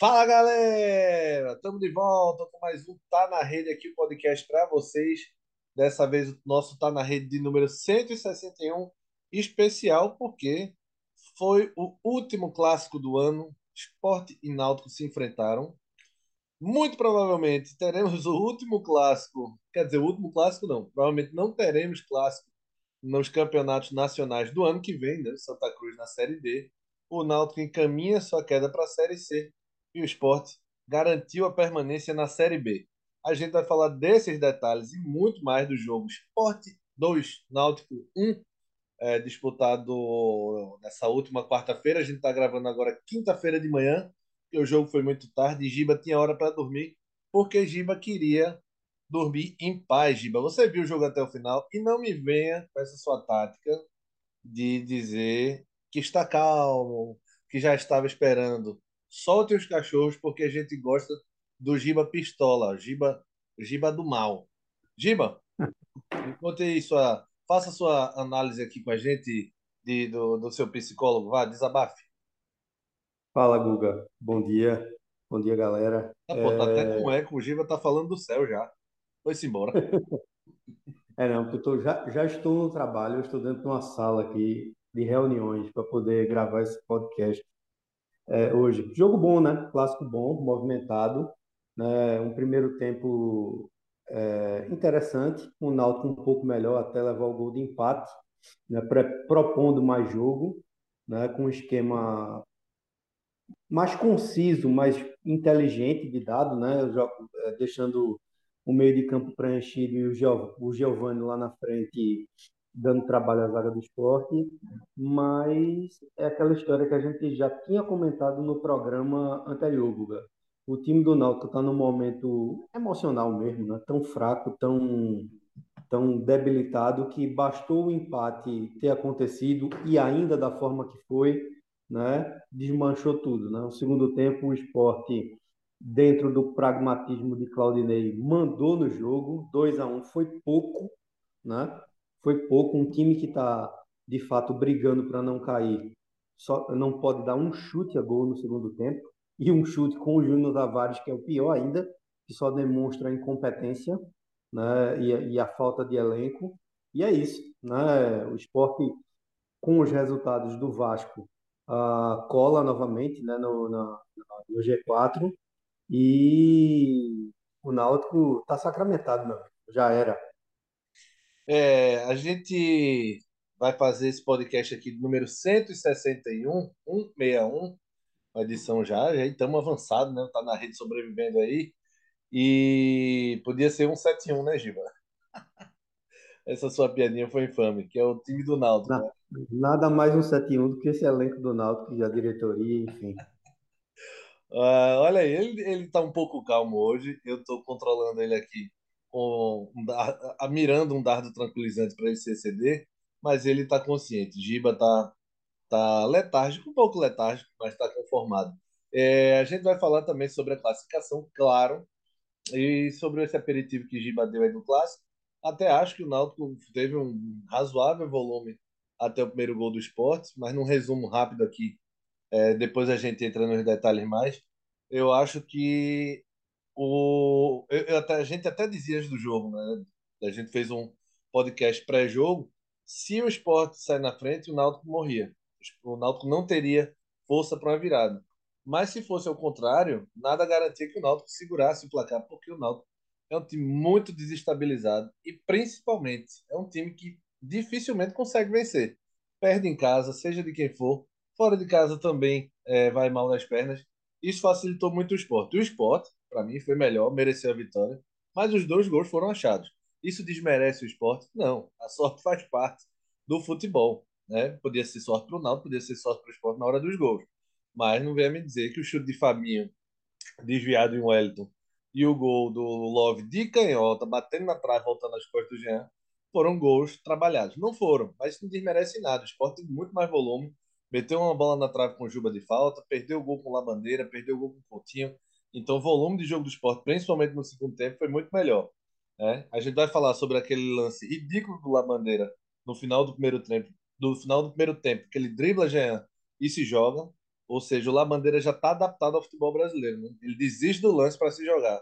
Fala galera, estamos de volta com mais um Tá na Rede aqui, o podcast para vocês. Dessa vez o nosso Tá na Rede de número 161, especial porque foi o último clássico do ano. Esporte e Náutico se enfrentaram. Muito provavelmente teremos o último clássico, quer dizer, o último clássico não, provavelmente não teremos clássico nos campeonatos nacionais do ano que vem, né? Santa Cruz na Série D. O Náutico encaminha sua queda para a Série C e o Sport garantiu a permanência na Série B. A gente vai falar desses detalhes e muito mais do jogo Sport 2, Náutico 1, é, disputado nessa última quarta-feira. A gente está gravando agora quinta-feira de manhã, porque o jogo foi muito tarde e Giba tinha hora para dormir, porque Giba queria dormir em paz, Giba. Você viu o jogo até o final e não me venha com essa sua tática de dizer que está calmo, que já estava esperando. Solte os cachorros porque a gente gosta do Giba pistola, Giba, Giba do mal. Giba, conte aí sua, faça sua análise aqui com a gente de, do, do seu psicólogo, vá, desabafe. Fala, Guga. Bom dia. Bom dia, galera. Ah, pô, tá até com eco, o Giba tá falando do céu já. Foi-se embora. É, não, porque eu tô, já, já estou no trabalho, eu estou dentro de uma sala aqui de reuniões para poder gravar esse podcast é, hoje. Jogo bom, né? Clássico bom, movimentado, né? Um primeiro tempo é, interessante, um Náutico um pouco melhor até levar o gol de empate, né? propondo mais jogo, né? Com um esquema mais conciso, mais inteligente de dado, né? É, deixando o meio de campo preenchido e o Giovanni lá na frente dando trabalho à zaga do esporte, mas é aquela história que a gente já tinha comentado no programa anterior, Guga. O time do Náutico está num momento emocional mesmo, né? tão fraco, tão, tão debilitado, que bastou o empate ter acontecido e ainda da forma que foi, né? desmanchou tudo. Né? No segundo tempo, o esporte dentro do pragmatismo de Claudinei, mandou no jogo, 2 a 1 um, foi pouco, né? Foi pouco, um time que está de fato brigando para não cair, só não pode dar um chute a gol no segundo tempo e um chute com o Júnior Tavares, que é o pior ainda, que só demonstra a incompetência, né? E, e a falta de elenco. E é isso, né? O esporte com os resultados do Vasco uh, cola novamente, né? No, na, no G4 e o Náutico tá sacramentado, meu. Já era. É, a gente vai fazer esse podcast aqui número 161, 161, uma edição já, já estamos avançados, né? Tá na rede sobrevivendo aí. E podia ser 171, né, Giba? Essa sua piadinha foi infame, que é o time do Náutico. Na, né? Nada mais 171 do que esse elenco do Náutico, já diretoria, enfim. Uh, olha aí, ele, ele tá um pouco calmo hoje. Eu tô controlando ele aqui com um dar, mirando um dardo tranquilizante para ele se exceder, mas ele tá consciente. Giba tá, tá letárgico, um pouco letárgico, mas tá conformado. É, a gente vai falar também sobre a classificação, claro, e sobre esse aperitivo que Giba deu aí no clássico. Até acho que o Náutico teve um razoável volume até o primeiro gol do esporte, mas num resumo rápido aqui é, depois a gente entra nos detalhes mais. Eu acho que o, eu, eu a gente até dizia antes do jogo, né? A gente fez um podcast pré-jogo. Se o esporte sair na frente, o Náutico morria. O Náutico não teria força para uma virada. Mas se fosse ao contrário, nada garantia que o Náutico segurasse o placar, porque o Náutico é um time muito desestabilizado e principalmente é um time que dificilmente consegue vencer. Perde em casa, seja de quem for, Fora de casa também é, vai mal nas pernas. Isso facilitou muito o esporte. O esporte, para mim, foi melhor, mereceu a vitória. Mas os dois gols foram achados. Isso desmerece o esporte? Não. A sorte faz parte do futebol. Né? Podia ser sorte para o Naldo, podia ser sorte para o esporte na hora dos gols. Mas não venha me dizer que o chute de Fabinho, desviado em Wellington, e o gol do Love de canhota, batendo na trave, voltando às costas do Jean, foram gols trabalhados. Não foram, mas isso não desmerece nada. O esporte tem muito mais volume meteu uma bola na trave com Juba de falta, perdeu o gol com Labandeira, perdeu o gol com Coutinho. Então o volume de jogo do esporte, principalmente no segundo tempo, foi muito melhor. Né? A gente vai falar sobre aquele lance ridículo do Labandeira no final do primeiro tempo, do final do primeiro tempo, que ele dribla Jean e se joga. Ou seja, o Labandeira já está adaptado ao futebol brasileiro. Né? Ele desiste do lance para se jogar.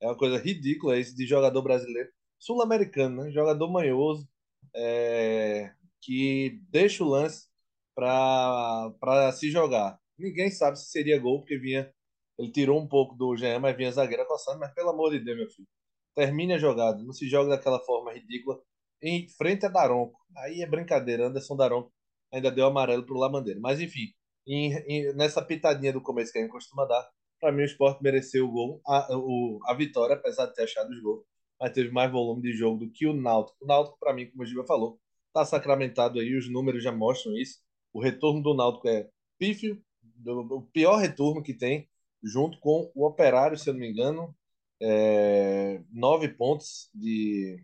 É uma coisa ridícula isso de jogador brasileiro. Sul-americano, né? Jogador manhoso, é... que deixa o lance para se jogar. Ninguém sabe se seria gol, porque vinha. Ele tirou um pouco do GM, mas vinha zagueiro coçando. Mas pelo amor de Deus, meu filho, termine a jogada. Não se joga daquela forma ridícula em frente a Daronco. Aí é brincadeira. Anderson Daronco ainda deu amarelo para o Labandeira. Mas enfim, em, em, nessa pitadinha do começo que a gente costuma dar, para mim o esporte mereceu o gol, a, o, a vitória, apesar de ter achado os gols, mas teve mais volume de jogo do que o Náutico. O Náutico, para mim, como o Giba falou, está sacramentado aí, os números já mostram isso. O retorno do Náutico é pífio, do, o pior retorno que tem, junto com o Operário, se eu não me engano, é, nove pontos de,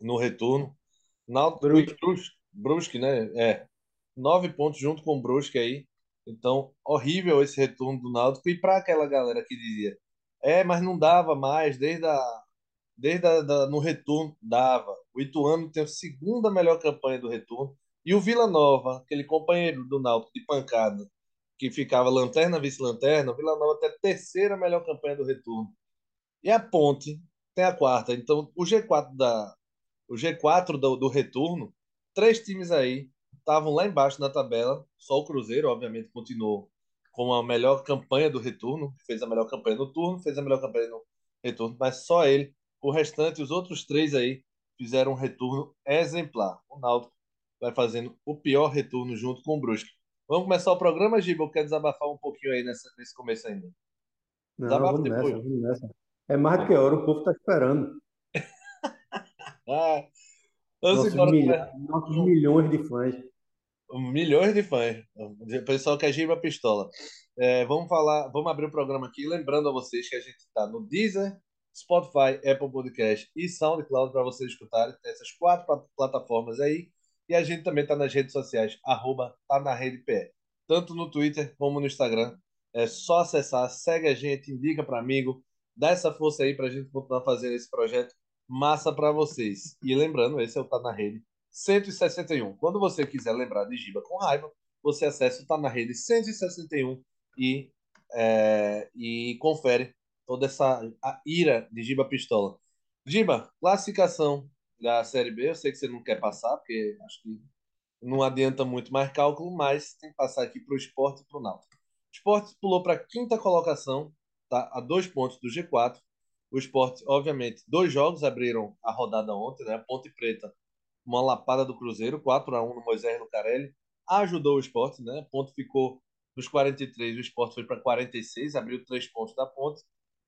no retorno. Náutico Brusque. Brusque, Brusque, né? É, nove pontos junto com o Brusque aí. Então, horrível esse retorno do Náutico. E para aquela galera que dizia, é, mas não dava mais, desde a, desde a, da, no retorno, dava. O Ituano tem a segunda melhor campanha do retorno. E o Vila Nova, aquele companheiro do Náutico de pancada, que ficava lanterna, vice-lanterna, Vila Nova tem a terceira melhor campanha do retorno. E a Ponte tem a quarta. Então, o G4 da o G4 do, do retorno, três times aí estavam lá embaixo na tabela. Só o Cruzeiro, obviamente, continuou com a melhor campanha do retorno, fez a melhor campanha no turno, fez a melhor campanha no retorno, mas só ele. O restante, os outros três aí, fizeram um retorno exemplar. O Náutico vai fazendo o pior retorno junto com o Brusque. Vamos começar o programa, Giba? Eu quero desabafar um pouquinho aí nessa, nesse começo ainda. Não, vamos depois. Nessa, vamos nessa. É mais do que hora, o povo está esperando. ah, nossos, nossos milhões de fãs. Milhões de fãs. O pessoal que é Giba Pistola. É, vamos falar, vamos abrir o programa aqui, lembrando a vocês que a gente está no Deezer, Spotify, Apple Podcast e SoundCloud para vocês escutarem. Essas quatro plataformas aí. E a gente também está nas redes sociais, arroba tá na rede PE. Tanto no Twitter como no Instagram. É só acessar, segue a gente, indica para amigo, dá essa força aí para a gente continuar fazendo esse projeto massa para vocês. E lembrando, esse é o Tá na Rede 161. Quando você quiser lembrar de Giba com raiva, você acessa o Tá na Rede 161 e, é, e confere toda essa a ira de Giba Pistola. Giba, classificação da Série B, eu sei que você não quer passar, porque acho que não adianta muito mais cálculo, mas tem que passar aqui para o esporte e para o Náutico. O esporte pulou para a quinta colocação, tá? a dois pontos do G4. O esporte, obviamente, dois jogos abriram a rodada ontem, né? Ponte Preta uma lapada do Cruzeiro, 4 a 1 no Moisés Lucarelli, ajudou o esporte, né? ponto ficou dos 43, o esporte foi para 46, abriu três pontos da ponte.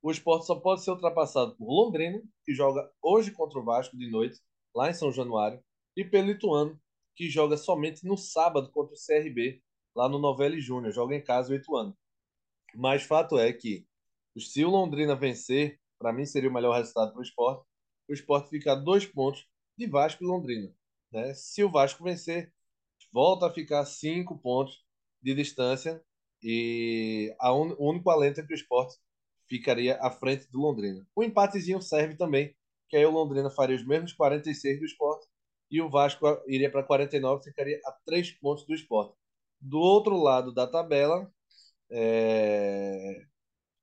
O esporte só pode ser ultrapassado por Londrina, que joga hoje contra o Vasco de noite, lá em São Januário, e pelo Ituano, que joga somente no sábado contra o CRB, lá no Novelli Júnior, joga em casa o Ituano. Mas fato é que, se o Londrina vencer, para mim seria o melhor resultado para o esporte, o esporte fica a dois pontos de Vasco e Londrina. Né? Se o Vasco vencer, volta a ficar cinco pontos de distância e a un... o único alento é que o esporte ficaria à frente do Londrina. O empatezinho serve também, que aí o Londrina faria os mesmos 46 do esporte e o Vasco iria para 49, ficaria a três pontos do esporte. Do outro lado da tabela, é...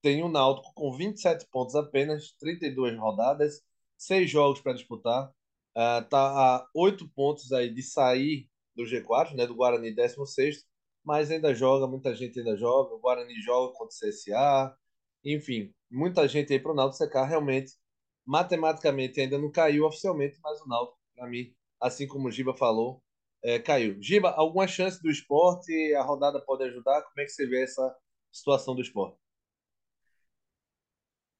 tem o Náutico com 27 pontos apenas, 32 rodadas, seis jogos para disputar. Uh, a oito pontos aí de sair do G4, né, do Guarani 16, mas ainda joga, muita gente ainda joga. O Guarani joga contra o CSA, enfim, muita gente aí para o Náutico secar. Realmente, matematicamente ainda não caiu oficialmente, mas o Náutico, para mim, assim como o Giba falou, é, caiu. Giba, alguma chance do esporte? A rodada pode ajudar? Como é que você vê essa situação do esporte?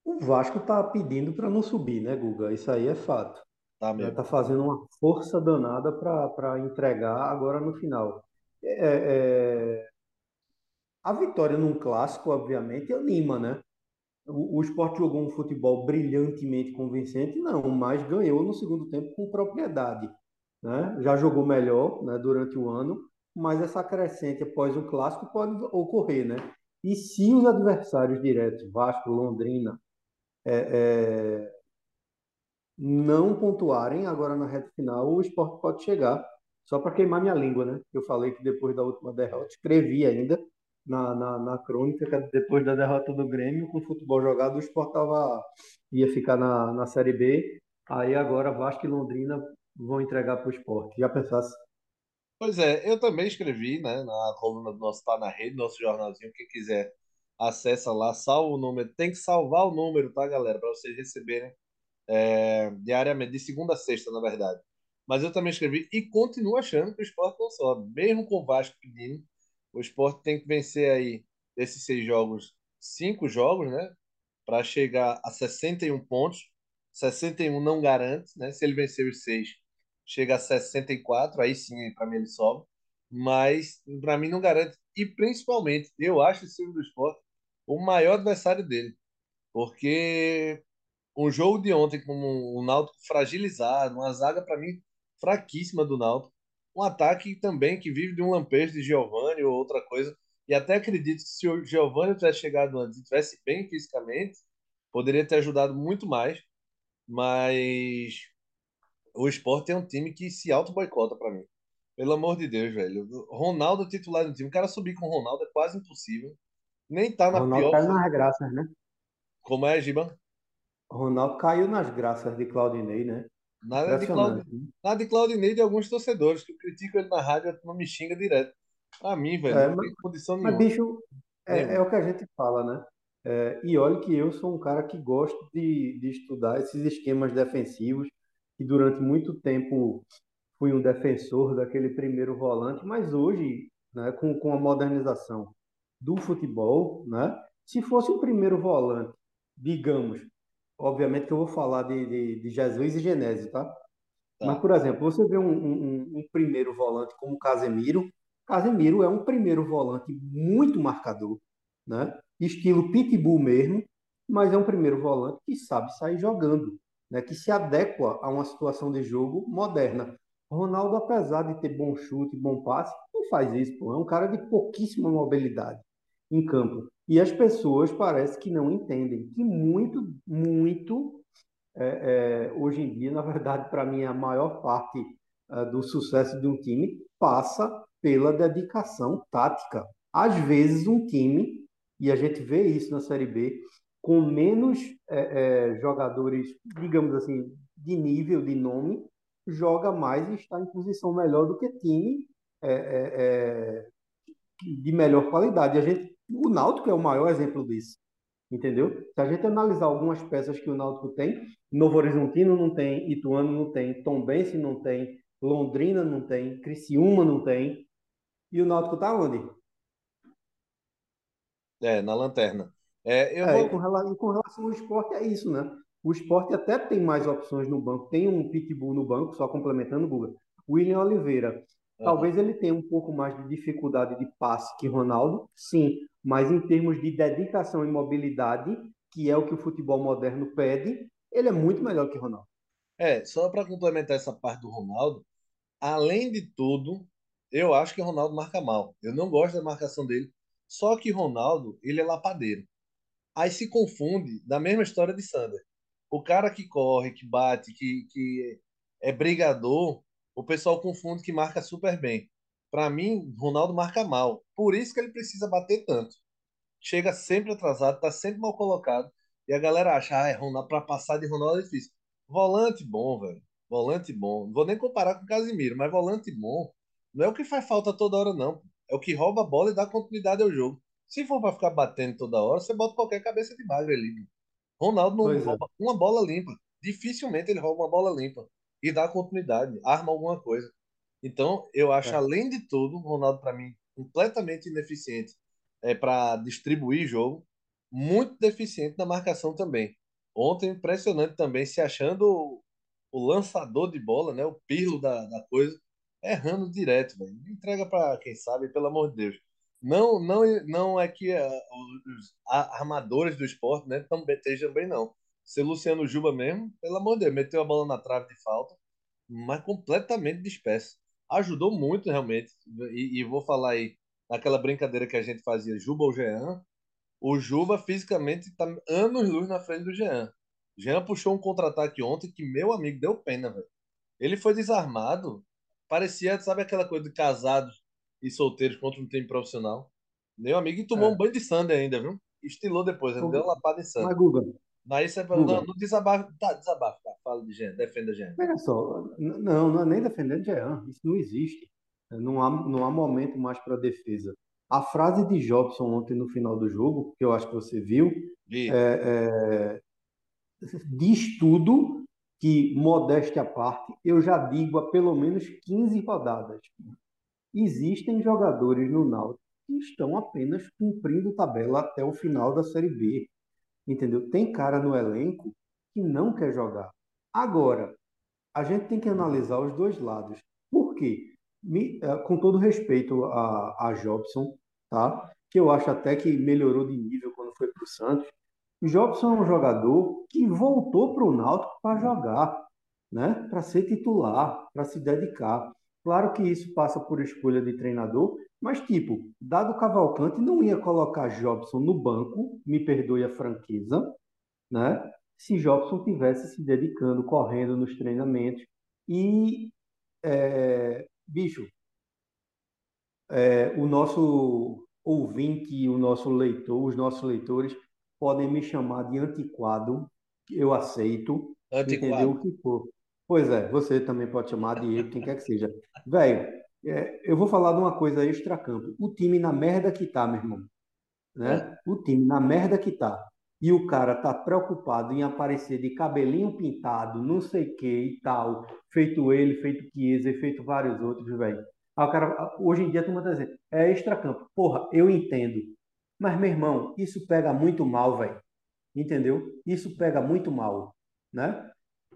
O Vasco está pedindo para não subir, né, Guga? Isso aí é fato. Tá mesmo. Está fazendo uma força danada para entregar agora no final. É, é... A vitória num clássico, obviamente, anima, né? O, esporte jogou um futebol brilhantemente convincente, não, mas ganhou no segundo tempo com propriedade. Né? Já jogou melhor né, durante o ano, mas essa crescente após o clássico pode ocorrer, né? E se os adversários diretos, Vasco, Londrina, é, é, não pontuarem agora na reta final, o esporte pode chegar. Só para queimar minha língua, né? Eu falei que depois da última derrota, escrevi ainda na, na, na crônica que depois da derrota do Grêmio, com o futebol jogado, o Sport tava, ia ficar na, na Série B. Aí agora Vasco e Londrina vão entregar para o Sport. Já pensasse? Pois é, eu também escrevi, né, na coluna do nosso Tá na Rede, nosso jornalzinho, quem quiser acessa lá, salva o número, tem que salvar o número, tá, galera, para vocês receberem é, diariamente, de segunda a sexta, na verdade. Mas eu também escrevi e continuo achando que o esporte não sobe. Mesmo com o Vasco pedindo, o esporte tem que vencer aí desses seis jogos, cinco jogos, né? Para chegar a 61 pontos. 61 não garante, né? Se ele vencer os seis, chega a 64, aí sim, para mim ele sobe. Mas para mim não garante. E principalmente, eu acho esse time do esporte o maior adversário dele. Porque um jogo de ontem com o Náutico fragilizado, uma zaga para mim fraquíssima do Náutico, um ataque também que vive de um lampejo de Giovani ou outra coisa. E até acredito que se o Giovani tivesse chegado antes e tivesse bem fisicamente, poderia ter ajudado muito mais. Mas o Sport é um time que se auto-boicota para mim. Pelo amor de Deus, velho. Ronaldo titular do time. O cara subir com o Ronaldo é quase impossível. Nem tá na Ronaldo pior. caiu nas graças, né? Como é, Giba? Ronaldo caiu nas graças de Claudinei, né? Nada de, Claud... Nada de Claudinei de alguns torcedores que criticam ele na rádio não me xinga direto. Pra mim, velho, é, não mas, tem condição nenhuma. Mas, bicho, é, é, o que a gente fala, né? É, e olha que eu sou um cara que gosto de, de estudar esses esquemas defensivos, que durante muito tempo fui um defensor daquele primeiro volante, mas hoje, né, com, com a modernização do futebol, né, se fosse um primeiro volante, digamos, obviamente que eu vou falar de, de, de Jesus e Genésio, tá? tá? Mas, por exemplo, você vê um, um, um, primeiro volante como Casemiro. Casemiro é um primeiro volante muito marcador, né? Estilo pitbull mesmo, mas é um primeiro volante que sabe sair jogando, né? Que se adequa a uma situação de jogo moderna. Ronaldo, apesar de ter bom chute, bom passe, não faz isso, pô. É um cara de pouquíssima mobilidade em campo. E as pessoas parece que não entendem que muito, muito, é, é, hoje em dia, na verdade, para mim, a maior parte é, do sucesso de um time passa pela dedicação tática. Às vezes, um time, e a gente vê isso na Série B, com menos é, é, jogadores, digamos assim, de nível, de nome, joga mais e está em posição melhor do que time é, de melhor qualidade. A gente o Náutico é o maior exemplo disso. Entendeu? Se a gente analisar algumas peças que o Náutico tem, Novo Horizontino não tem, Ituano não tem, Tombense não tem, Londrina não tem, Criciúma não tem. E o Náutico tá onde? É, na lanterna. É, eu é, vou... e com, relação, com relação ao esporte, é isso, né? O esporte até tem mais opções no banco. Tem um pitbull no banco, só complementando o Guga. William Oliveira. Talvez ele tenha um pouco mais de dificuldade de passe que Ronaldo, sim, mas em termos de dedicação e mobilidade, que é o que o futebol moderno pede, ele é muito melhor que Ronaldo. É, só para complementar essa parte do Ronaldo, além de tudo, eu acho que Ronaldo marca mal. Eu não gosto da marcação dele. Só que Ronaldo, ele é lapadeiro. Aí se confunde da mesma história de Sander. O cara que corre, que bate, que, que é brigador, o pessoal confunde que marca super bem. Para mim, Ronaldo marca mal. Por isso que ele precisa bater tanto. Chega sempre atrasado, tá sempre mal colocado. E a galera acha, ah, é Ronaldo para passar de Ronaldo é difícil. Volante bom, velho. Volante bom. Não vou nem comparar com o Casimiro, mas volante bom não é o que faz falta toda hora, não. É o que rouba a bola e dá continuidade ao jogo. Se for para ficar batendo toda hora, você bota qualquer cabeça de magro ali. Ronaldo não pois é. rouba é. uma bola limpa. Dificilmente ele rouba uma bola limpa e dá continuidade, arma alguma coisa. Então, eu acho, é. além de tudo, o Ronaldo, para mim, completamente ineficiente é, para distribuir jogo, muito deficiente na marcação também. Ontem, impressionante também, se achando o, lançador de bola, né, o pirlo da, da coisa, errando direto. Entrega para quem sabe, pelo amor de Deus. Não, não, não é que uh, os armadores do esporte né, também estejam bem, não. Se Luciano Juba mesmo, pelo amor de Deus, meteu a bola na trave de falta, mas completamente disperso ajudou muito realmente. E, e, vou falar aí, naquela brincadeira que a gente fazia, Juba ou Jean, o Juba fisicamente está anos luz na frente do Jean. Jean puxou um contra-ataque ontem que, meu amigo, deu pena, velho. Ele foi desarmado, parecia, sabe aquela coisa de casados e solteiros contra um time profissional. Meu amigo, e tomou um É. banho de Sander ainda, viu? Estilou depois, ele deu uma lapada em Mas, Sander. Guga, Você fala, Guga, não, não desabafa, tá, desabafa, tá, fala de gente, defenda a gente. veja só, não, não é nem defendendo Jean, isso não existe. Não há, não há momento mais para defesa. A frase de Jobson ontem no final do jogo, que eu acho que você viu, Vi, é, é, diz tudo que, modéstia à parte, eu já digo há pelo menos 15 rodadas. Existem jogadores no Náutico que estão apenas cumprindo tabela até o final da Série B. Entendeu? Tem cara no elenco que não quer jogar. Agora, a gente tem que analisar os dois lados. Por quê? Me- eh, com todo respeito a, a Jobson, tá? Que eu acho até que melhorou de nível quando foi para o Santos. Jobson é um jogador que voltou para o Náutico para jogar, né? Para ser titular, para se dedicar. Claro que isso passa por escolha de treinador, mas tipo, Dado Cavalcante não ia colocar Jobson no banco, me perdoe a franqueza, né? Se Jobson tivesse se dedicando, correndo nos treinamentos e é, bicho, é, o nosso ouvinte, o nosso leitor, os nossos leitores podem me chamar de antiquado, eu aceito, entendeu antiquado. o que for. Pois é, você também pode chamar de quem quer que seja. Velho, é, eu vou falar de uma coisa extra-campo. O time na merda que tá, meu irmão É, né? O time na merda que tá. E o cara tá preocupado em aparecer de cabelinho pintado, não sei o que e tal, feito ele, feito Chiesa feito vários outros, velho. Aí o cara, hoje em dia, tu manda dizer, é extracampo. Porra, eu entendo. Mas, meu irmão, isso pega muito mal, velho. Entendeu? Isso pega muito mal, né?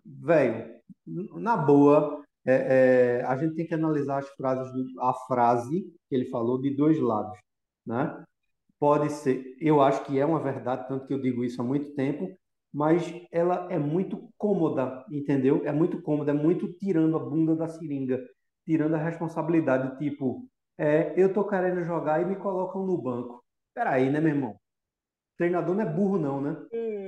Velho, na boa, é, é, a gente tem que analisar as frases, a frase que ele falou de dois lados, né? Pode ser, eu acho que é uma verdade, tanto que eu digo isso há muito tempo, mas ela é muito cômoda, entendeu? É muito cômoda, é muito tirando a bunda da seringa, tirando a responsabilidade, tipo, é, eu tô querendo jogar e me colocam no banco. Peraí, né, meu irmão? Treinador não é burro, não, né?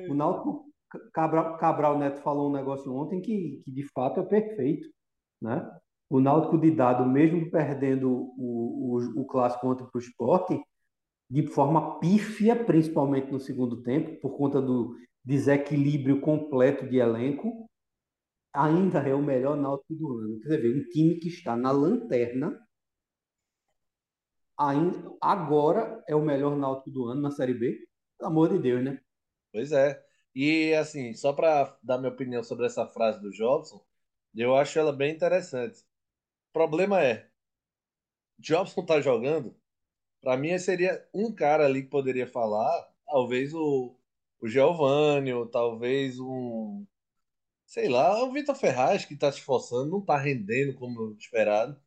O Náutico, Cabral, Cabral Neto falou um negócio ontem que, que de fato é perfeito, né? O Náutico de Dado, mesmo perdendo o, o, o clássico para o Sport, de forma pífia, principalmente no segundo tempo, por conta do desequilíbrio completo de elenco, ainda é o melhor Náutico do ano. Quer dizer, um time que está na lanterna, ainda, agora é o melhor Náutico do ano na Série B. Pelo amor de Deus, né? pois é. E assim, só para dar minha opinião sobre essa frase do Jobson, eu acho ela bem interessante. O problema é, Jobson tá jogando, para mim seria um cara ali que poderia falar, talvez o, o Giovanni, ou talvez um, sei lá, o Vitor Ferraz que tá se esforçando, não tá rendendo como esperado.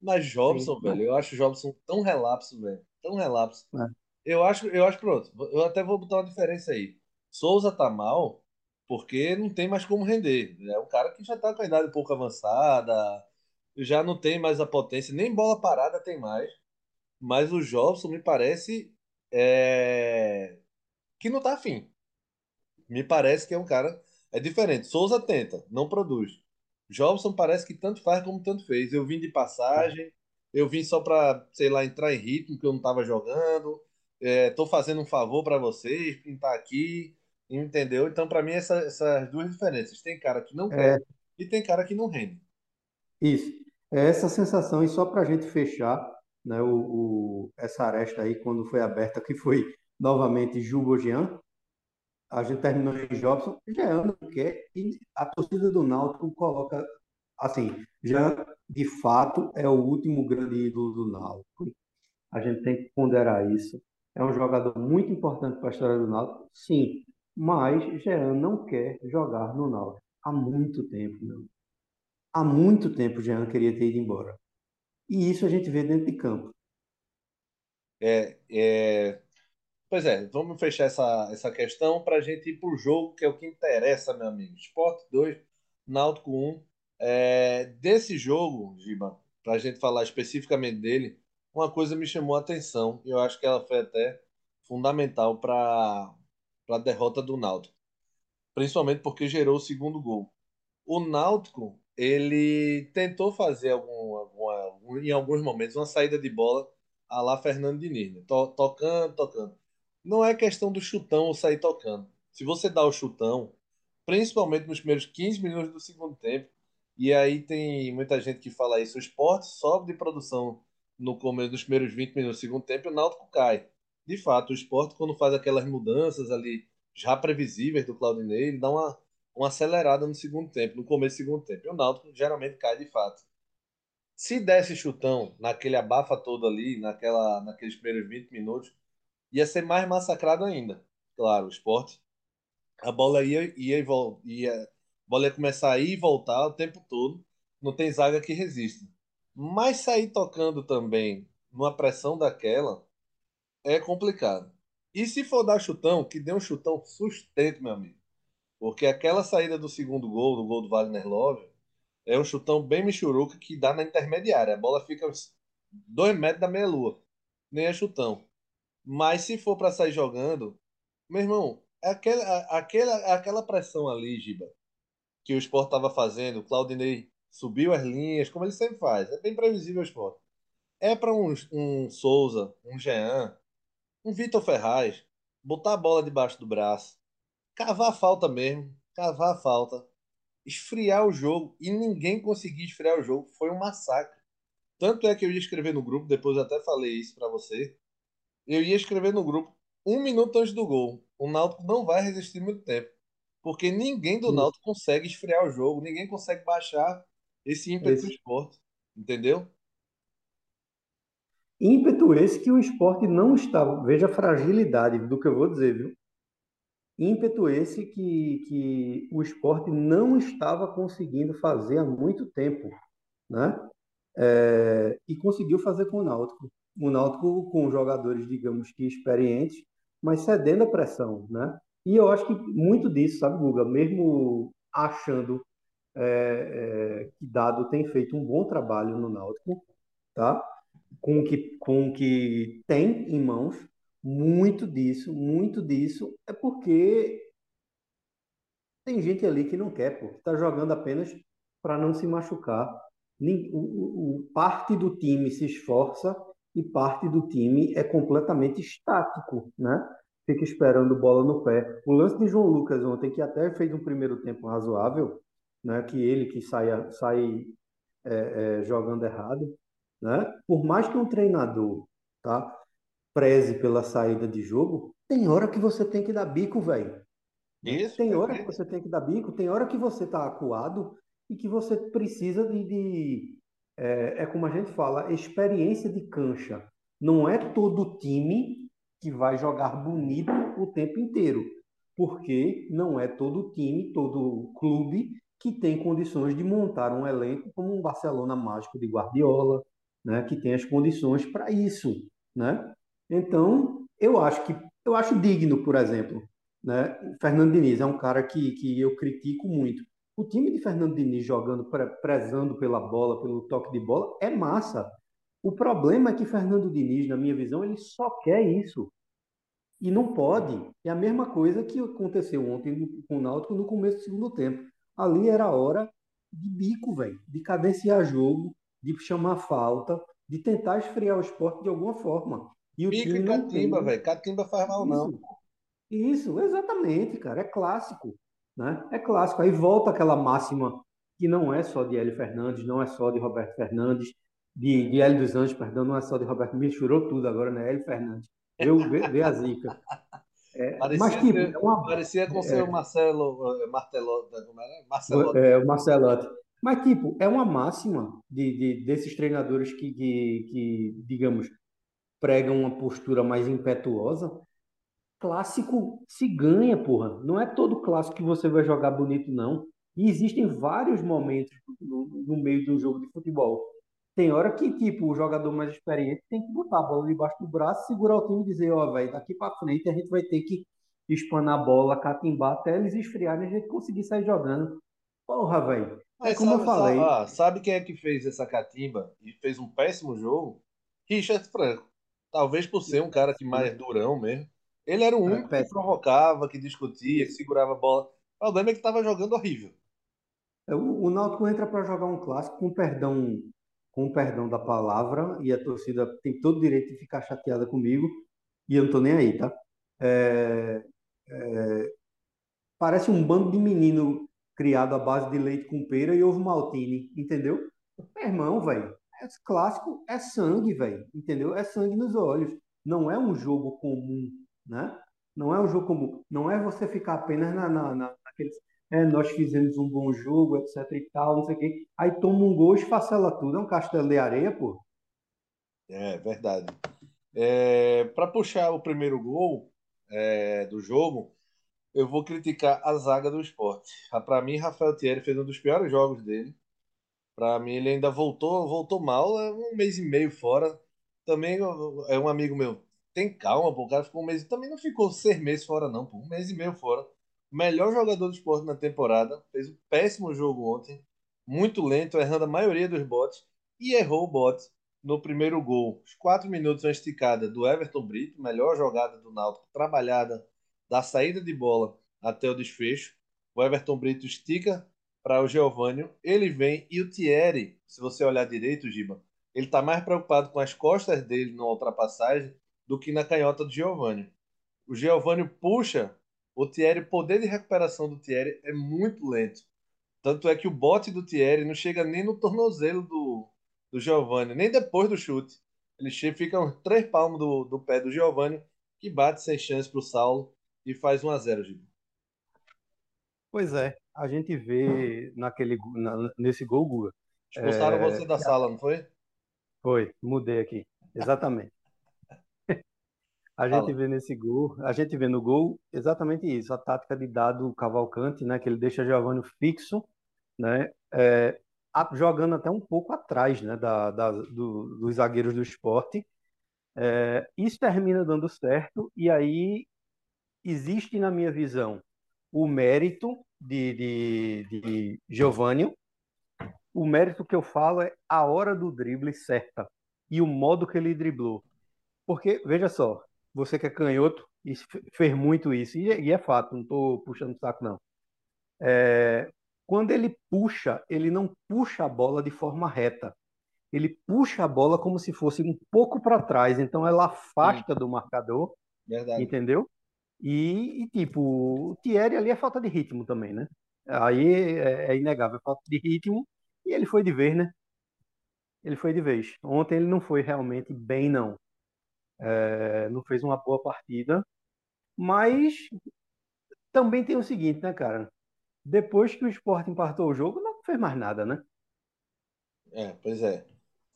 Mas Sim, Jobson, mas, velho, eu acho o Jobson tão relapso, velho, tão relapso. é, Eu acho, eu acho pronto. Eu até vou botar uma diferença aí. Souza tá mal porque não tem mais como render. É um cara que já tá com a idade um pouco avançada, já não tem mais a potência, nem bola parada tem mais. Mas o Jobson me parece é, que não tá afim. Me parece que é um cara. É diferente. Souza tenta, não produz. Jobson parece que tanto faz como tanto fez. Eu vim de passagem, eu vim só pra, sei lá, entrar em ritmo que eu não tava jogando. É, tô fazendo um favor pra vocês, pintar aqui, entendeu? Então, pra mim, essa- essas duas diferenças. Tem cara que não quer é e tem cara que não rende. isso. É essa sensação, e só para a gente fechar, né, o, o- essa aresta aí, quando foi aberta, que foi novamente Jubo Jean, A gente terminou em Jobson, já é ano que é, e a torcida do Náutico coloca, assim, já de fato é o último grande ídolo do Náutico. A gente tem que ponderar isso. É um jogador muito importante para a história do Náutico, sim, mas Jean não quer jogar no Náutico há muito tempo, não. Há muito tempo Jean queria ter ido embora. E isso a gente vê dentro de campo. É, é, Pois é, vamos fechar essa, essa questão para a gente ir para o jogo, que é o que interessa, meu amigo. Sport 2, Náutico 1. É, desse jogo, Giba, para a gente falar especificamente dele, uma coisa me chamou a atenção, e eu acho que ela foi até fundamental para a derrota do Náutico, principalmente porque gerou o segundo gol. O Náutico, ele tentou fazer algum, em alguns momentos uma saída de bola a lá Fernando Diniz, né? To, tocando, tocando. Não é questão do chutão ou sair tocando. Se você dá o chutão, principalmente nos primeiros 15 minutos do segundo tempo, e aí tem muita gente que fala isso, o esporte sobe de produção no começo dos primeiros 20 minutos do segundo tempo e o Náutico cai. De fato, o esporte, quando faz aquelas mudanças ali já previsíveis do Claudinei, ele dá uma, uma acelerada no segundo tempo, no começo do segundo tempo. E o Náutico geralmente cai de fato. Se desse chutão naquele abafa todo ali, naquela, naqueles primeiros 20 minutos, ia ser mais massacrado ainda. Claro, o esporte. A bola ia, ia, ia, a bola ia começar a ir e voltar o tempo todo. Não tem zaga que resista. Mas sair tocando também numa pressão daquela é complicado. E se for dar chutão, que dê um chutão sustento, meu amigo. Porque aquela saída do segundo gol, do gol do Wagner Love, é um chutão bem michuruca que dá na intermediária. A bola fica dois metros da meia-lua. Nem é chutão. Mas se for para sair jogando, meu irmão, aquela, aquela, aquela pressão ali, Giba, que o Sport estava fazendo, o Claudinei subiu as linhas, como ele sempre faz. É bem previsível o Sport. É para um, um Souza, um Jean, um Vitor Ferraz, botar a bola debaixo do braço, cavar a falta mesmo, cavar a falta, esfriar o jogo e ninguém conseguir esfriar o jogo. Foi um massacre. Tanto é que eu ia escrever no grupo, depois eu até falei isso para você. Eu ia escrever no grupo um minuto antes do gol. O Náutico não vai resistir muito tempo. Porque ninguém do Náutico consegue esfriar o jogo, ninguém consegue baixar esse ímpeto esse... do esporte. Entendeu? Ímpeto esse que o esporte não estava. Veja a fragilidade do que eu vou dizer, viu? Ímpeto esse que, que o esporte não estava conseguindo fazer há muito tempo, né? É, e conseguiu fazer com o Náutico. O Náutico com jogadores, digamos que experientes, mas cedendo a pressão, né? E eu acho que muito disso, sabe, Guga, mesmo achando é, é, que Dado tem feito um bom trabalho no Náutico, tá? Com o que, com o que tem em mãos, muito disso, muito disso é porque tem gente ali que não quer, pô, que está jogando apenas para não se machucar. O, parte do time se esforça e parte do time é completamente estático, né? Fica esperando bola no pé. O lance de João Lucas ontem, que até fez um primeiro tempo razoável, né? Que ele que saia, sai é, é, jogando errado, né? Por mais que um treinador tá, preze pela saída de jogo, tem hora que você tem que dar bico, velho. Isso. Tem hora que você tem que dar bico, tem hora que você está acuado e que você precisa de. de é, é, como a gente fala, experiência de cancha. Não é todo time que vai jogar bonito o tempo inteiro. Porque não é todo time, todo clube que tem condições de montar um elenco como um Barcelona mágico de Guardiola, né, que tem as condições para isso, né? Então, eu acho que eu acho digno, por exemplo, né? Fernando Diniz é um cara que, que eu critico muito. O time de Fernando Diniz jogando, prezando pela bola, pelo toque de bola, é massa. O problema é que Fernando Diniz, na minha visão, ele só quer isso. E não pode. É a mesma coisa que aconteceu ontem com o Náutico no começo do segundo tempo. Ali era a hora de bico, velho, de cadenciar jogo, de chamar falta, de tentar esfriar o esporte de alguma forma. E o Pico time e Catimba, velho. Catimba faz mal, Isso. não. Isso, exatamente, cara. É clássico. Né? É clássico. Aí volta aquela máxima que não é só de Hélio Fernandes, não é só de Roberto Fernandes, de, de Hélio dos Anjos, perdão, não é só de Roberto. Me churou tudo agora, né? Hélio Fernandes. Vê, vê, a zica. É, parecia, mas, tipo, é uma, parecia com o é, seu Marcelo Martelo, como era? Marcelotti. É, o Marcelotti. Mas, tipo, é uma máxima de, de desses treinadores que, que, que, digamos, pregam uma postura mais impetuosa. Clássico se ganha, porra. Não é todo clássico que você vai jogar bonito, não. E existem vários momentos no, no meio de um jogo de futebol. Tem hora que, tipo, o jogador mais experiente tem que botar a bola debaixo do braço, segurar o time e dizer, ó, oh, velho, daqui para frente a gente vai ter que espanar a bola, catimbar até eles esfriarem e a gente conseguir sair jogando. Porra, velho. É como sabe, eu falei. Sabe, ah, sabe quem é que fez essa catimba e fez um péssimo jogo? Richard Franco. Talvez por ser um cara que mais durão mesmo. Ele era o único é, que provocava, que discutia, que segurava a bola. O problema é que estava jogando horrível. É, o, o Náutico entra para jogar um clássico com perdão, com perdão da palavra, e a torcida tem todo o direito de ficar chateada comigo, e eu não tô nem aí, tá? É, é, parece um bando de menino criado à base de leite com pera e ovo maltine, entendeu? Meu irmão, velho, é clássico, é sangue, velho, entendeu? É sangue nos olhos. Não é um jogo comum, né? Não é um jogo comum. Não é você ficar apenas na, na, na naqueles. É, nós fizemos um bom jogo, etc e tal, não sei o quê. Aí toma um gol e esfacela tudo. É um castelo de areia, pô. É, verdade. É, Para puxar o primeiro gol é, do jogo, eu vou criticar a zaga do esporte. Para mim, Rafael Thierry fez um dos piores jogos dele. Para mim, ele ainda voltou, voltou mal, é um mês e meio fora. Também é um amigo meu. Tem calma, pô. O cara ficou um mês. Também não ficou seis meses fora, não, pô. Um mês e meio fora. Melhor jogador do esporte na temporada. Fez um péssimo jogo ontem. Muito lento, errando a maioria dos botes. E errou o bote no primeiro gol. Os quatro minutos, uma esticada do Everton Brito. Melhor jogada do Náutico. Trabalhada da saída de bola até o desfecho. O Everton Brito estica para o Geovânio. Ele vem e o Thierry, se você olhar direito, Giba, ele está mais preocupado com as costas dele na ultrapassagem do que na canhota do Geovânio. O Geovânio puxa, o Thierry, o poder de recuperação do Thierry é muito lento. Tanto é que o bote do Thierry não chega nem no tornozelo do, do Giovanni, nem depois do chute. Ele fica uns três palmos do, do pé do Giovanni, que bate sem chance para o Saulo e faz 1 a 0 Giba. Pois é, a gente vê naquele, na, nesse gol, Guga. Expulsaram é... você da sala, não foi? Foi, mudei aqui. Exatamente. A gente Fala. vê nesse gol, a gente vê no gol exatamente isso, a tática de dado Cavalcante, né, que ele deixa Giovanni fixo, né, é, a, jogando até um pouco atrás, né, da, da do, dos zagueiros do esporte. É, isso termina dando certo e aí existe na minha visão o mérito de, de, de Giovanni. O mérito que eu falo é a hora do drible certa e o modo que ele driblou. Porque, veja só, você que é canhoto e fez muito isso, e, e é fato, não estou puxando o saco, não. É, quando ele puxa, ele não puxa a bola de forma reta. Ele puxa a bola como se fosse um pouco para trás, então ela afasta Sim. do marcador, Verdade. entendeu? E, e, tipo, o Thierry ali é falta de ritmo também, né? Aí é, é inegável, é falta de ritmo, e ele foi de vez, né? Ele foi de vez. Ontem ele não foi realmente bem, não. É, não fez uma boa partida, mas também tem o seguinte, né, cara? Depois que o Sport empatou o jogo, não fez mais nada, né? É, pois é.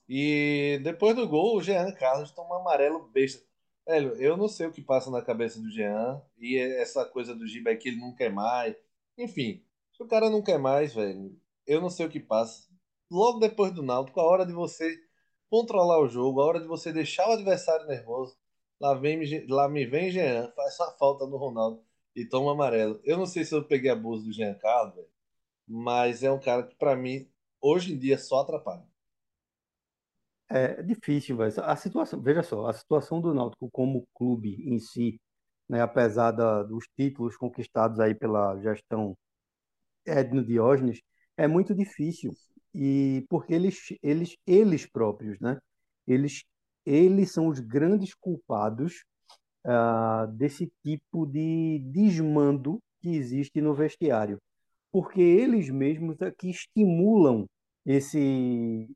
E depois do gol, o Jean Carlos toma um amarelo besta. Velho, eu não sei o que passa na cabeça do Jean e essa coisa do Giba é que ele não quer mais. Enfim, se o cara não quer mais, velho, eu não sei o que passa. Logo depois do Náutico, a hora de você controlar o jogo, a hora de você deixar o adversário nervoso, lá, vem, lá me vem Jean, faz uma falta no Ronaldo e toma amarelo. Eu não sei se eu peguei abuso do Jean Carlos, velho, mas é um cara que, para mim, hoje em dia só atrapalha. É difícil, velho. A situação, veja só, a situação do Náutico como clube em si, né, apesar da, dos títulos conquistados aí pela gestão Edno Diógenes, é muito difícil. E porque eles, eles, eles próprios, né, eles, eles são os grandes culpados uh, desse tipo de desmando que existe no vestiário. Porque eles mesmos é que estimulam esse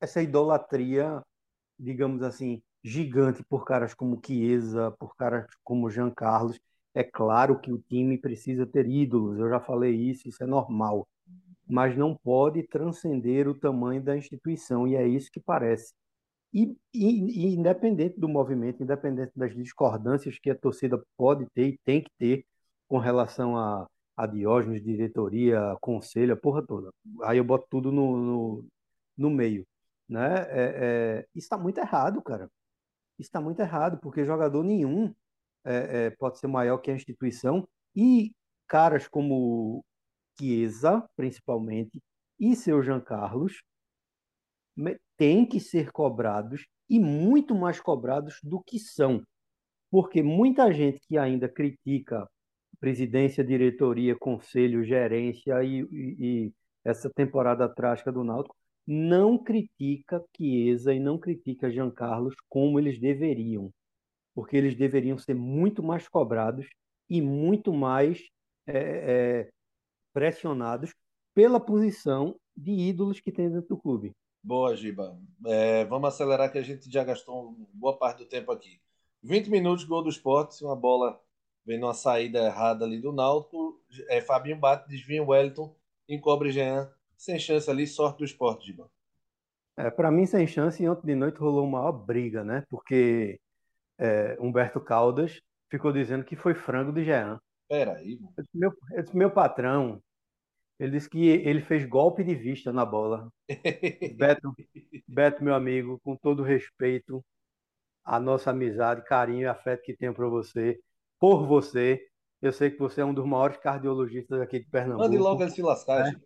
essa idolatria, digamos assim, gigante por caras como Chiesa, por caras como Jean Carlos. É claro que o time precisa ter ídolos, eu já falei isso, isso é normal. Mas não pode transcender o tamanho da instituição, e é isso que parece. E, e, e, independente do movimento, independente das discordâncias que a torcida pode ter e tem que ter com relação a, a Diógenes, diretoria, conselho, a porra toda. Aí eu boto tudo no, no, no meio né? É, é, está muito errado, cara. Está muito errado, porque jogador nenhum é, é, pode ser maior que a instituição e caras como Chiesa, principalmente, e seu Jean Carlos têm que ser cobrados e muito mais cobrados do que são. Porque muita gente que ainda critica presidência, diretoria, conselho, gerência e, e, e essa temporada trágica do Náutico não critica Chiesa e não critica Jean Carlos como eles deveriam, porque eles deveriam ser muito mais cobrados e muito mais é, é, pressionados pela posição de ídolos que tem dentro do clube. Boa, Giba. É, vamos acelerar que a gente já gastou boa parte do tempo aqui. 20 minutos, gol do esporte, uma bola vem numa saída errada ali do Náutico. É, Fabinho bate, desvia o Wellington, encobre Jean. Sem chance ali, sorte do esporte, Giba. É, para mim, sem chance, e ontem de noite rolou uma maior briga, né? Porque é, Humberto Caldas ficou dizendo que foi frango de Jean. Peraí. Meu, meu patrão, ele disse que ele fez golpe de vista na bola. Beto, Beto, meu amigo, com todo respeito, a nossa amizade, carinho e afeto que tenho para você, por você, eu sei que você é um dos maiores cardiologistas aqui de Pernambuco. Mande logo ele se lascar. Né?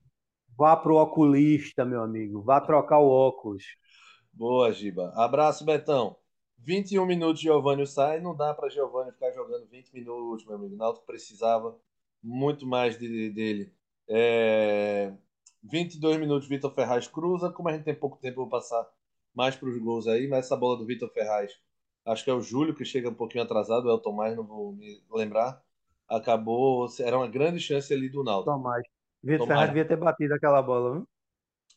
Vá pro oculista, meu amigo. Vá trocar o óculos. Boa, Giba. Abraço, Betão. 21 minutos Giovanni sai, não dá para Giovanni ficar jogando 20 minutos, meu amigo. O Náutico precisava muito mais de, dele. É... 22 minutos Vitor Ferraz cruza. Como a gente tem pouco tempo, eu vou passar mais para os gols aí, mas essa bola do Vitor Ferraz, acho que é o Júlio que chega um pouquinho atrasado, o Elton mais, não vou me lembrar. Acabou, era uma grande chance ali do Náutico. Tomás. Vitor Ferraz devia ter batido aquela bola, viu?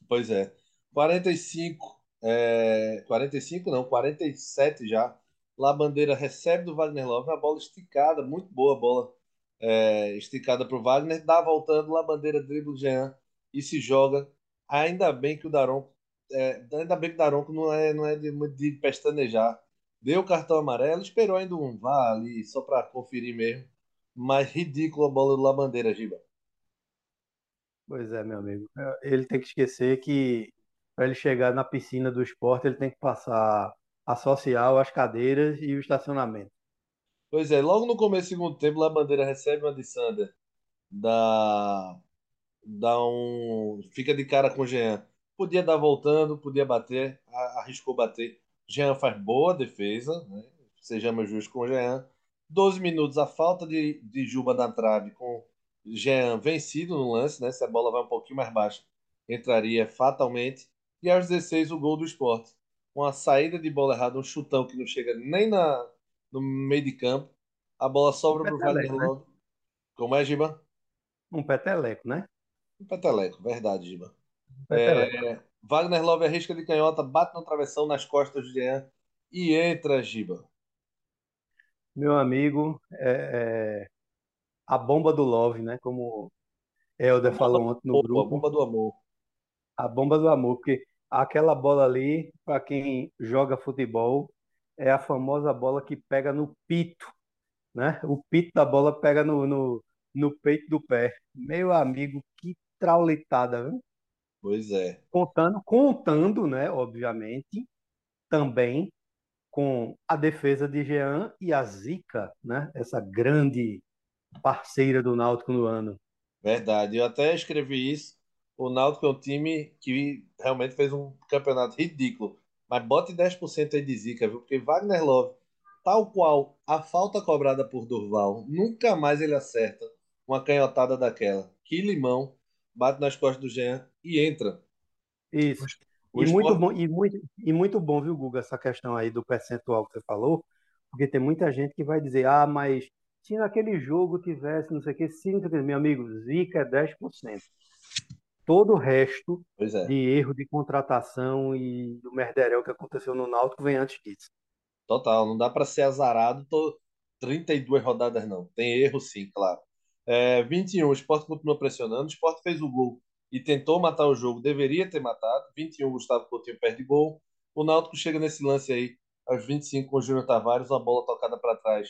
Pois é. 45 é, 45 não, 47 já. Lá Bandeira recebe do Wagner Love, uma bola esticada, muito boa bola é, esticada para o Wagner, dá voltando, lá Bandeira dribla o Jean e se joga. Ainda bem que o Daronco, é, ainda bem que o Daronco não é, não é de, de pestanejar. Deu o cartão amarelo, esperou ainda um vá ali só para conferir mesmo. Mas ridícula a bola do Labandeira, Giba. Pois é, meu amigo. Ele tem que esquecer que para ele chegar na piscina do esporte, ele tem que passar a social, as cadeiras e o estacionamento. Pois é, logo no começo do segundo tempo, a Bandeira recebe uma de Sander, dá, dá um. fica de cara com o Jean. Podia dar voltando, podia bater, arriscou bater. Jean faz boa defesa, né? sejamos justos com o Jean. 12 minutos, a falta de, de Juba na trave com Jean vencido no lance, né? Se a bola vai um pouquinho mais baixa, entraria fatalmente. E aos 16, o gol do esporte. Uma saída de bola errada, um chutão que não chega nem na, no meio de campo. A bola sobra para o Wagner né? Love. Como é, Giba? Um peteleco, né? Um peteleco, verdade, Giba. Um peteleco. É, Wagner Love arrisca de canhota, bate no travessão nas costas de Jean e entra, Giba. Meu amigo, é, é, a bomba do Love, né? Como Helder falou ontem no grupo. A bomba do amor a bomba do amor, porque aquela bola ali, para quem joga futebol, é a famosa bola que pega no pito, né? O pito da bola pega no, no, no peito do pé. Meu amigo, que traulitada, viu? Pois é. Contando, contando, né, obviamente, também com a defesa de Jean e a Zica, né? Essa grande parceira do Náutico no ano. Verdade. Eu até escrevi isso o Náutico é um time que realmente fez um campeonato ridículo. Mas bote 10% aí de zica, viu? Porque Wagner Love, tal qual a falta cobrada por Durval, nunca mais ele acerta uma canhotada daquela. Que limão, bate nas costas do Jean e entra. Isso. O e, esporte... muito bom, e, muito, e muito bom, viu, Guga, essa questão aí do percentual que você falou, porque tem muita gente que vai dizer, ah, mas se naquele jogo tivesse, não sei o que, 5, meu amigo, zica é 10% todo o resto é. de erro de contratação e do merderel que aconteceu no Náutico vem antes disso. Total, não dá para ser azarado tô... 32 rodadas não. Tem erro sim, claro. É, 21, o Sport continua pressionando, o Sport fez o gol e tentou matar o jogo, deveria ter matado. 21, Gustavo Coutinho perde gol. O Náutico chega nesse lance aí, aos 25, com o Júnior Tavares, uma bola tocada para trás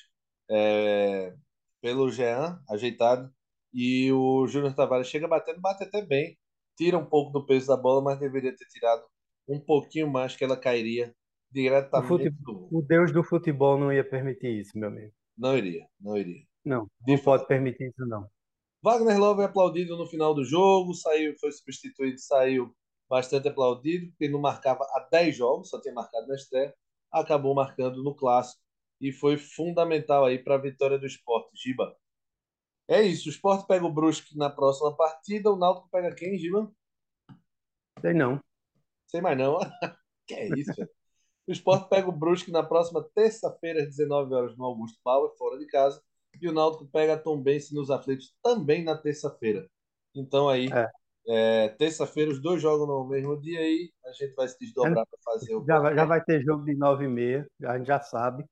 é, pelo Jean, ajeitado. E o Júnior Tavares chega batendo, bate até bem tira um pouco do peso da bola, mas deveria ter tirado um pouquinho mais que ela cairia diretamente o, futebol, o Deus do futebol não ia permitir isso, meu amigo. Não iria, não iria. Não, não pode permitir isso não. Wagner Love é aplaudido no final do jogo, saiu, foi substituído, saiu bastante aplaudido, porque não marcava há 10 jogos, só tinha marcado na estreia, acabou marcando no clássico e foi fundamental aí para a vitória do esporte. Giba, é isso. O Sport pega o Brusque na próxima partida. O Náutico pega quem, Giba? Sei não. Sem mais não. que é isso? O Sport pega o Brusque na próxima terça-feira, às 19 horas, no Augusto Bauer, fora de casa. E o Náutico pega a Tombense nos aflitos também na terça-feira. Então aí, É. é, terça-feira, os dois jogam no mesmo dia aí. A gente vai se desdobrar para fazer o. Já, já vai ter jogo de 9 e meia, a gente já sabe.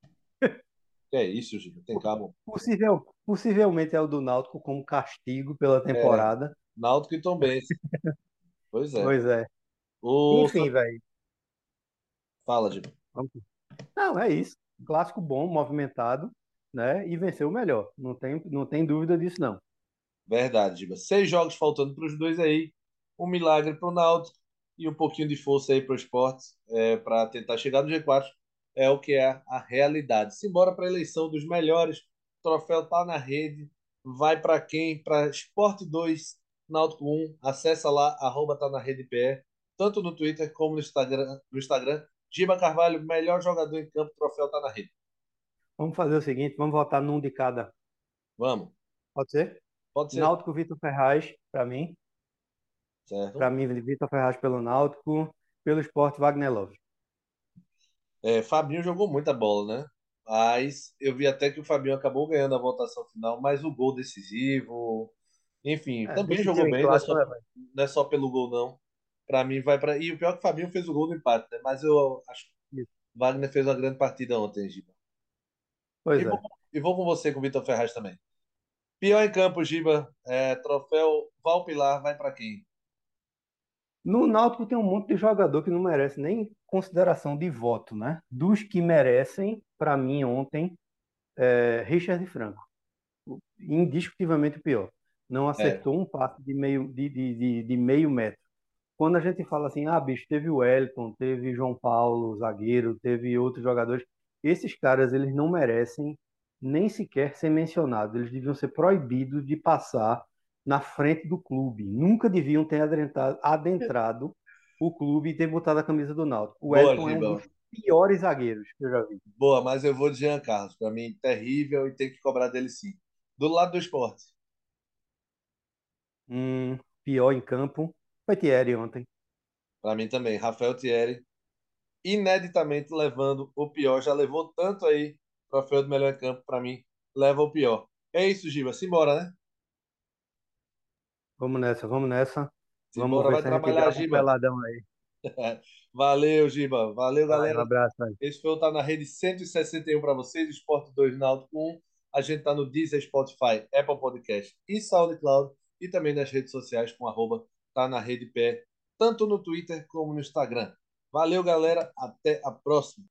É isso, Giba? Tem cabo. Possível, possivelmente é o do Náutico como castigo pela temporada. Náutico e Tombense. Pois é. Pois é. O... Enfim, velho. Fala, vamos- Não, é isso. Clássico bom, movimentado, né? E venceu o melhor. Não tem, não tem dúvida disso, não. Verdade, Giba. Seis jogos faltando para os dois aí. Um milagre para o Náutico e um pouquinho de força aí para o esporte é, para tentar chegar no G4. É o que é a realidade. Simbora para a eleição dos melhores. O troféu tá na rede. Vai para quem? Para Esporte 2, Náutico 1. Acessa lá, arroba tá na rede PE. Tanto no Twitter como no Instagram. No Instagram. Giba Carvalho, melhor jogador em campo. Troféu tá na rede. Vamos fazer o seguinte, vamos votar num de cada. Vamos. Pode ser? Pode ser. Náutico Vitor Ferraz, para mim. Certo? Para mim, Vitor Ferraz pelo Náutico. Pelo esporte, Wagner Love. É, Fabinho jogou muita bola, né? Mas eu vi até que o Fabinho acabou ganhando a votação final, mas o gol decisivo, enfim, É, também jogou em bem, não é, clássico, só, né, não é só pelo gol, não. Pra mim vai para E o pior é que o Fabinho fez o gol do empate, né? Mas eu acho que o Wagner fez uma grande partida ontem, Giba. Pois E é. vou, e vou com você, com o Vitor Ferraz também. Pior em campo, Giba, é, troféu Valpilar vai pra quem? No Náutico tem um monte de jogador que não merece nem consideração de voto, né? Dos que merecem, para mim, ontem, é Richard Franco. Indiscutivelmente o pior. Não acertou um passe de meio, de, de, de, de meio metro. Quando a gente fala assim, ah, bicho, teve o Wellington, teve João Paulo, zagueiro, teve outros jogadores, esses caras, eles não merecem nem sequer ser mencionados. Eles deviam ser proibidos de passar na frente do clube. Nunca deviam ter adentrado, adentrado o clube e ter botado a camisa do Náutico. O Wellington é um dos piores zagueiros que eu já vi. Boa, mas eu vou de Jean Carlos. Pra mim, terrível e tem que cobrar dele sim. Do lado do esporte. Hum, pior em campo foi Thierry ontem. Pra mim também. Rafael Thierry, ineditamente levando o pior. Já levou tanto aí, troféu do melhor em campo, pra mim, leva o pior. É isso, Giba. Simbora, né? Vamos nessa, vamos nessa. Vamos Simbora, ver vai trabalhar, um Giba. peladão aí. Valeu, Giba. Valeu, Vai, um galera. abraço aí. Esse foi o Tá na Rede 161 para vocês, Esporte 2 Náutico 1. A gente tá no Deezer, Spotify, Apple Podcast e SoundCloud e também nas redes sociais com arroba Tá na Rede Pé, tanto no Twitter como no Instagram. Valeu, galera. Até a próxima.